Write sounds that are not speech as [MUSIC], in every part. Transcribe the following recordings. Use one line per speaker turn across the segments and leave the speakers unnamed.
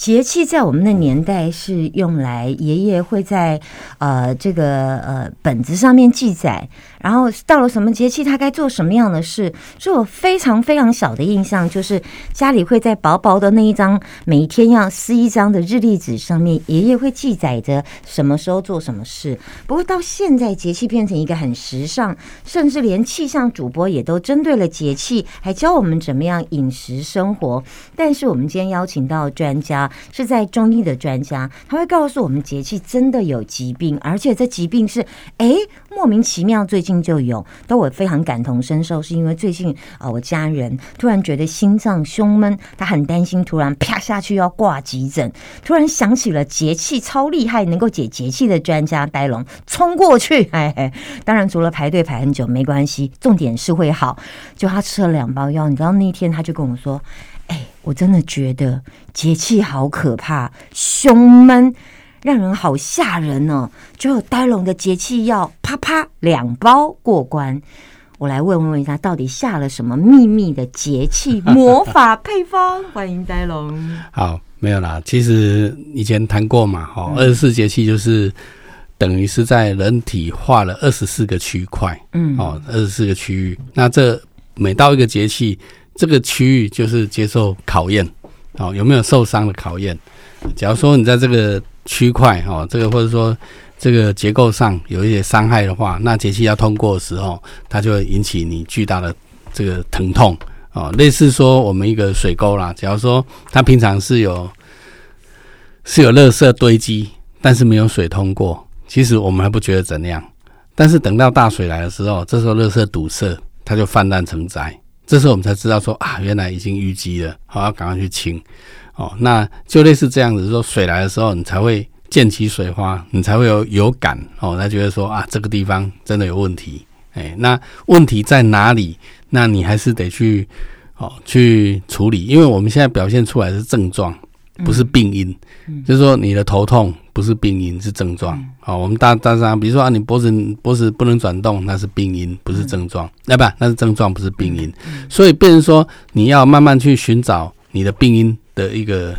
节气在我们的年代是用来爷爷会在呃这个呃本子上面记载，然后到了什么节气他该做什么样的事。所以我非常非常小的印象就是家里会在薄薄的那一张每一天要撕一张的日历纸上面，爷爷会记载着什么时候做什么事。不过到现在节气变成一个很时尚，甚至连气象主播也都针对了节气，还教我们怎么样饮食生活。但是我们今天邀请到专家。是在中医的专家，他会告诉我们节气真的有疾病，而且这疾病是哎莫名其妙最近就有，都我非常感同身受，是因为最近啊我家人突然觉得心脏胸闷，他很担心，突然啪下去要挂急诊，突然想起了节气超厉害能够解节气的专家呆龙冲过去，[LAUGHS] 哎，当然除了排队排很久没关系，重点是会好，就他吃了两包药，你知道那天他就跟我说。哎，我真的觉得节气好可怕，胸闷，让人好吓人哦。就有呆龙的节气药，啪啪两包过关。我来问问一下，到底下了什么秘密的节气魔法配方？欢迎呆龙。
好，没有啦。其实以前谈过嘛，哈，二十四节气就是等于是在人体画了二十四个区块，嗯，哦，二十四个区域。那这每到一个节气。这个区域就是接受考验，哦，有没有受伤的考验？假如说你在这个区块，哦，这个或者说这个结构上有一些伤害的话，那节气要通过的时候，它就会引起你巨大的这个疼痛，哦，类似说我们一个水沟啦，假如说它平常是有是有垃圾堆积，但是没有水通过，其实我们还不觉得怎样，但是等到大水来的时候，这时候垃圾堵塞，它就泛滥成灾。这时候我们才知道说啊，原来已经淤积了，好要赶快去清哦。那就类似这样子，说水来的时候，你才会溅起水花，你才会有有感哦。他觉得说啊，这个地方真的有问题，哎，那问题在哪里？那你还是得去哦去处理，因为我们现在表现出来是症状。不是病因，就是说你的头痛不是病因，是症状。好，我们大大上，比如说啊，你脖子脖子不能转动，那是病因，不是症状。那不，那是症状，不是病因。所以，变成说你要慢慢去寻找你的病因的一个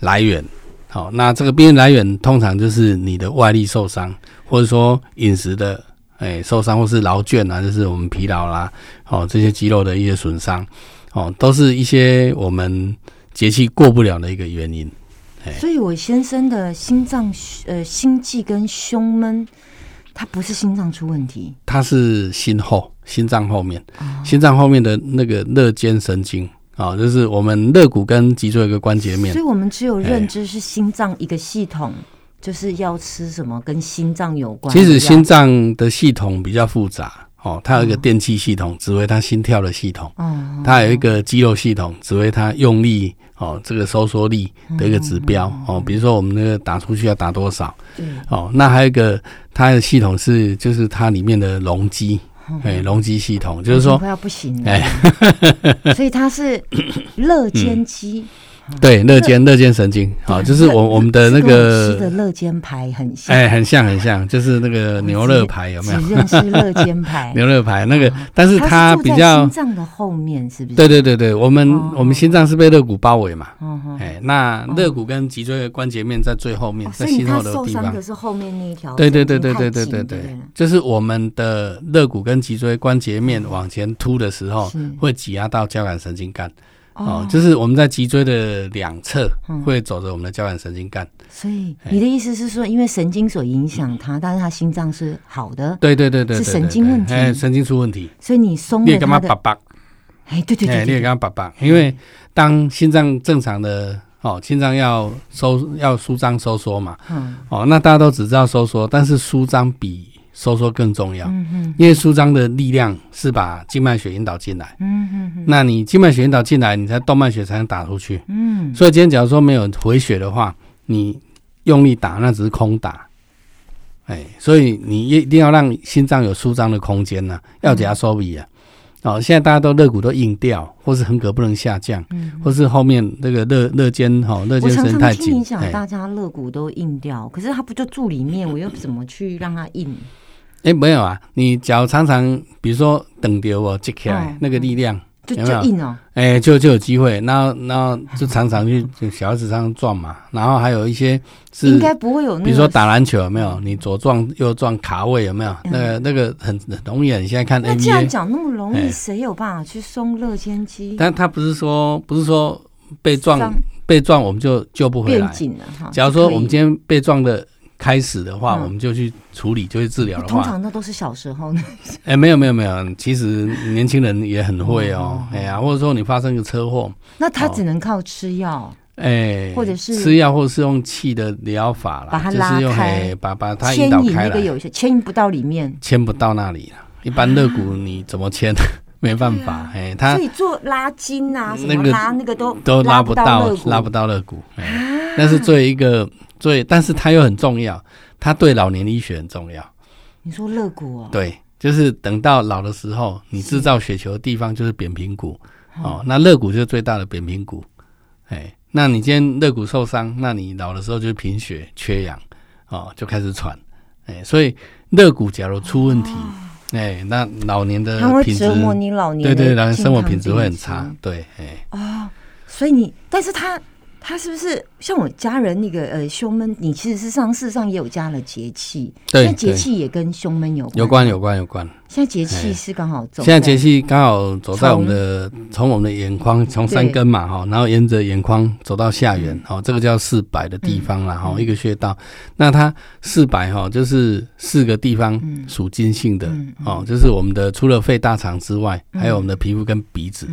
来源。好，那这个病因来源通常就是你的外力受伤，或者说饮食的哎受伤，或是劳倦啊，就是我们疲劳啦，哦这些肌肉的一些损伤，哦都是一些我们。节气过不了的一个原因，
所以我先生的心脏呃心悸跟胸闷，他不是心脏出问题，
他是心后心脏后面，心脏后面的那个肋间神经啊，就是我们肋骨跟脊椎一个关节面，
所以我们只有认知是心脏一个系统，就是要吃什么跟心脏有关。
其实心脏的系统比较复杂。哦，它有一个电气系统，指挥它心跳的系统。哦，它有一个肌肉系统，指挥它用力。哦，这个收缩力的一个指标。哦，比如说我们那个打出去要打多少。哦，那还有一个它的系统是，就是它里面的容积。哎，容积系统就是说
快要不行了。哎，[LAUGHS] 所以它是肋间肌。
对，肋间肋间神经，[LAUGHS] 好，就是我我们的那个
的肋间排很像，
哎，很像很像，就是那个牛肋排有没有？
只认识肋间 [LAUGHS] 排，
牛肋排那个，但是它比较
心脏的后面是不是？
对对对对，我们我们心脏是被肋骨包围嘛，哎，那肋骨跟脊椎的关节面在最后面，在心后的地方，
可是后面那一条，
对对对对对对对对，就是我们的肋骨跟脊椎关节面往前凸的时候，会挤压到交感神经干。哦，就是我们在脊椎的两侧会走着我们的交感神经干，
所以你的意思是说，因为神经所影响他，但是他心脏是好的，
对对对对，
是神经问题，
哎，神经出问题，
所以你松
了它的，
哎，对对对，
你也干嘛爸爸？因为当心脏正常的哦，心脏要收要舒张收缩嘛，嗯，哦，那大家都只知道收缩，但是舒张比。收缩更重要，因为舒张的力量是把静脉血引导进来。嗯哼，那你静脉血引导进来，你才动脉血才能打出去。嗯，所以今天假如说没有回血的话，你用力打那只是空打。哎，所以你一定要让心脏有舒张的空间呢，要加收比啊。哦，现在大家都肋骨都硬掉，或是横膈不能下降，或是后面那个肋肋间哈肋间神太紧。
你讲大家肋骨都硬掉，可是它不就住里面，我又怎么去让它硬？
哎，没有啊，你脚常常比如说等丢哦接起来那个力量，
就
有
就硬哦，
哎，就就有机会，然后然后就常常去就 [LAUGHS] 小孩子上撞嘛，然后还有一些是
应该不会有那个，
比如说打篮球有没有？你左撞右撞卡位有没有？那个那个很很容易啊！你现在看
那既然讲那么容易，
哎
谁有办法去松乐肩肌？
但他不是说不是说被撞被撞我们就救不回
变
来。
紧了哈。
假如说我们今天被撞的开始的话，
嗯
我们就去处理，就去治疗的话通，
常那都是小时候呢，[LAUGHS]
哎，没有没有没有，其实年轻人也很会哦
哦，
哎呀，或者说你发生个车祸，
那他
哦
只能靠吃药。
哎，
或者是
吃药，或者是用气的疗法啦，
把它
就是用
拉开
哎把把它
牵
引导开来，
引那个有些牵引不到里面，
牵不到那里了。一般肋骨你怎么牵？[LAUGHS] 没办法，哎，他
所以做拉筋啊，什
那个
么拉那个都
都拉
不
不到拉不到肋骨。哎，那是最一个最，但是它又很重要，它对老年医学很重要。
你说肋骨哦，
对，就是等到老的时候，你制造血球的地方就是扁平骨哦，那肋骨就是最大的扁平骨。哎，那你今天肋骨受伤，那你老的时候就是贫血、缺氧哦，就开始喘。哎，所以肋骨假如出问题，哎，那老年的品质
折磨你老年
对对，老年生活品质会很差。对，哎，
哦。所以你，但是他他是不是像我家人那个呃胸闷？你其实是上事实上也有加了节气，
对
节气也跟胸闷有关，
有关有关有关。
现在节气
哎
是刚好走，
现在节气刚好走在我们的从我们的眼眶，从三根嘛哈，然后沿着眼眶走到下缘，哦，这个叫四白的地方啦哈，
嗯
一个穴道。那它四百哈，就是四个地方属金性的
嗯
哦，就是我们的除了肺、大肠之外，还有我们的皮肤跟鼻子。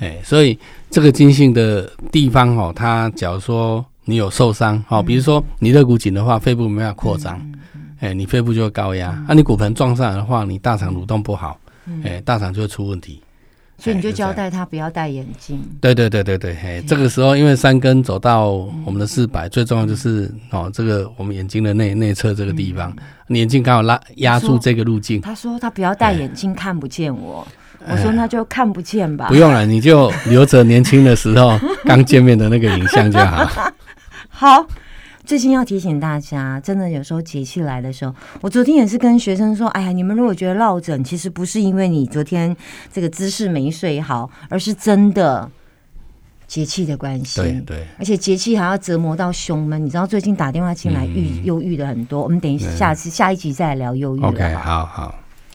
哎，所以这个金性的地方哦，它假如说你有受伤哦，比如说你肋骨紧的话，肺部没办法扩张，
嗯
哎，你肺部就会高压。啊，你骨盆撞上来的话，你大肠蠕动不好，哎，大肠就会出问题。
所以你就交代他不要戴眼镜。
对对对对对，嘿，这个时候因为三根走到我们的四百，最重要就是哦，这个我们眼睛的内内侧这个地方，你眼镜刚好拉压住这个路径，
他说他不要戴眼镜，看不见我。我说那就看不见吧。
不用了，你就留着年轻的时候 [LAUGHS] 刚见面的那个影像就好。[LAUGHS]
好，最近要提醒大家，真的有时候节气来的时候，我昨天也是跟学生说，哎呀，你们如果觉得落枕，其实不是因为你昨天这个姿势没睡好，而是真的节气的关系。
对对，
而且节气还要折磨到胸闷，你知道最近打电话进来
嗯
郁忧郁的很多，我们等一下下次下一集再来聊忧郁。
OK，好好。